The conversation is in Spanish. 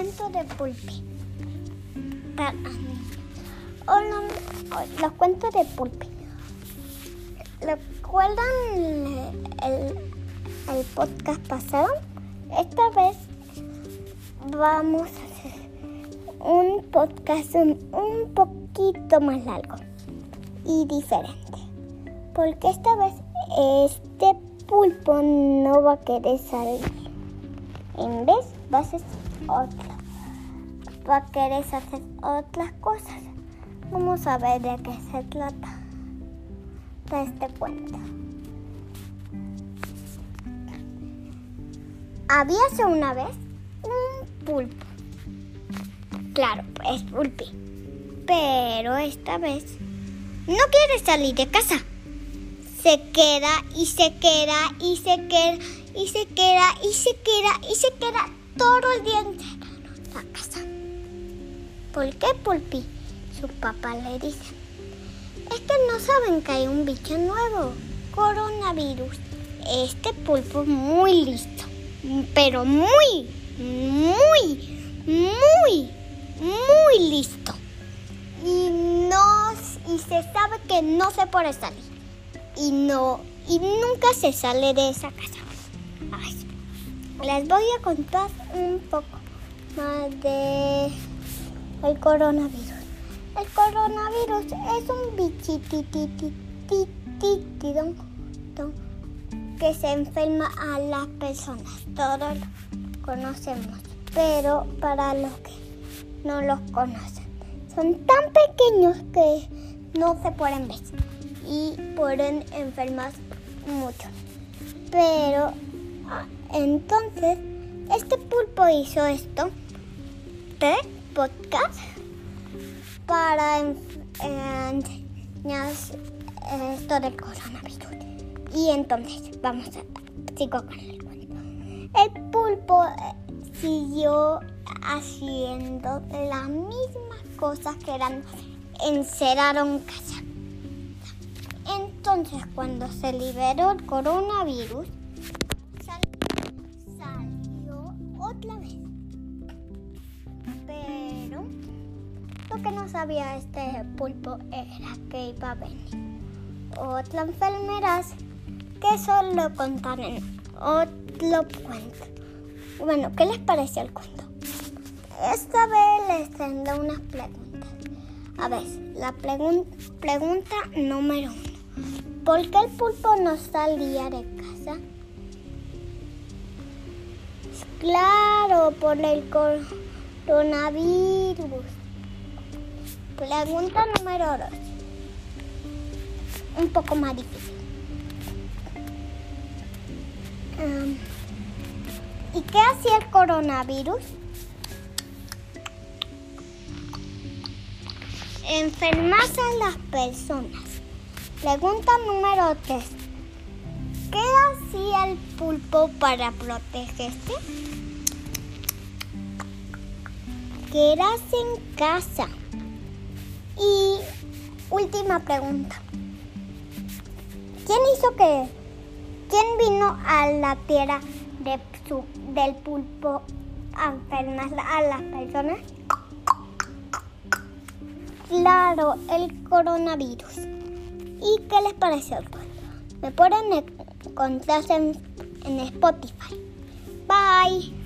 cuento de Pulpi. Para Hola, los cuentos de Pulpi. ¿Recuerdan el, el podcast pasado? Esta vez vamos a hacer un podcast un, un poquito más largo y diferente. Porque esta vez este pulpo no va a querer salir. En vez va a hacer otra. Va a querer hacer otras cosas. Vamos a ver de qué se trata de este cuento. Habíase una vez un pulpo. Claro, es pulpi. Pero esta vez no quiere salir de casa. Se queda y se queda y se queda y se queda y se queda y se queda todo el día en la casa. ¿Por qué pulpi? Su papá le dice. Es que no saben que hay un bicho nuevo, coronavirus. Este pulpo es muy listo, pero muy, muy, muy, muy listo. Y no, y se sabe que no se puede salir. Y no, y nunca se sale de esa casa. les voy a contar un poco más de el coronavirus. El coronavirus es un bichitititititito que se enferma a las personas. Todos lo conocemos, pero para los que no los conocen, son tan pequeños que no se pueden ver y pueden enfermar mucho. Pero ah, entonces, este pulpo hizo esto de podcast para enseñar esto del coronavirus. Y entonces, vamos a sigo con el cuento. El pulpo eh, siguió haciendo las mismas cosas que eran encerraron casa. Entonces, cuando se liberó el coronavirus, Lo que no sabía este pulpo era que iba a venir otra enfermedad que solo contaron otro cuento. Bueno, ¿qué les pareció el cuento? Esta vez les tengo unas preguntas. A ver, la pregunta número uno. ¿Por qué el pulpo no salía de casa? Claro, por el coronavirus. Pregunta número 2. Un poco más difícil. ¿Y qué hacía el coronavirus? Enfermas a las personas. Pregunta número 3. ¿Qué hacía el pulpo para protegerse? Quedarse en casa. Y última pregunta. ¿Quién hizo que... ¿Quién vino a la tierra de del pulpo a enfermar a las personas? Claro, el coronavirus. ¿Y qué les pareció? Me pueden encontrar en Spotify. Bye.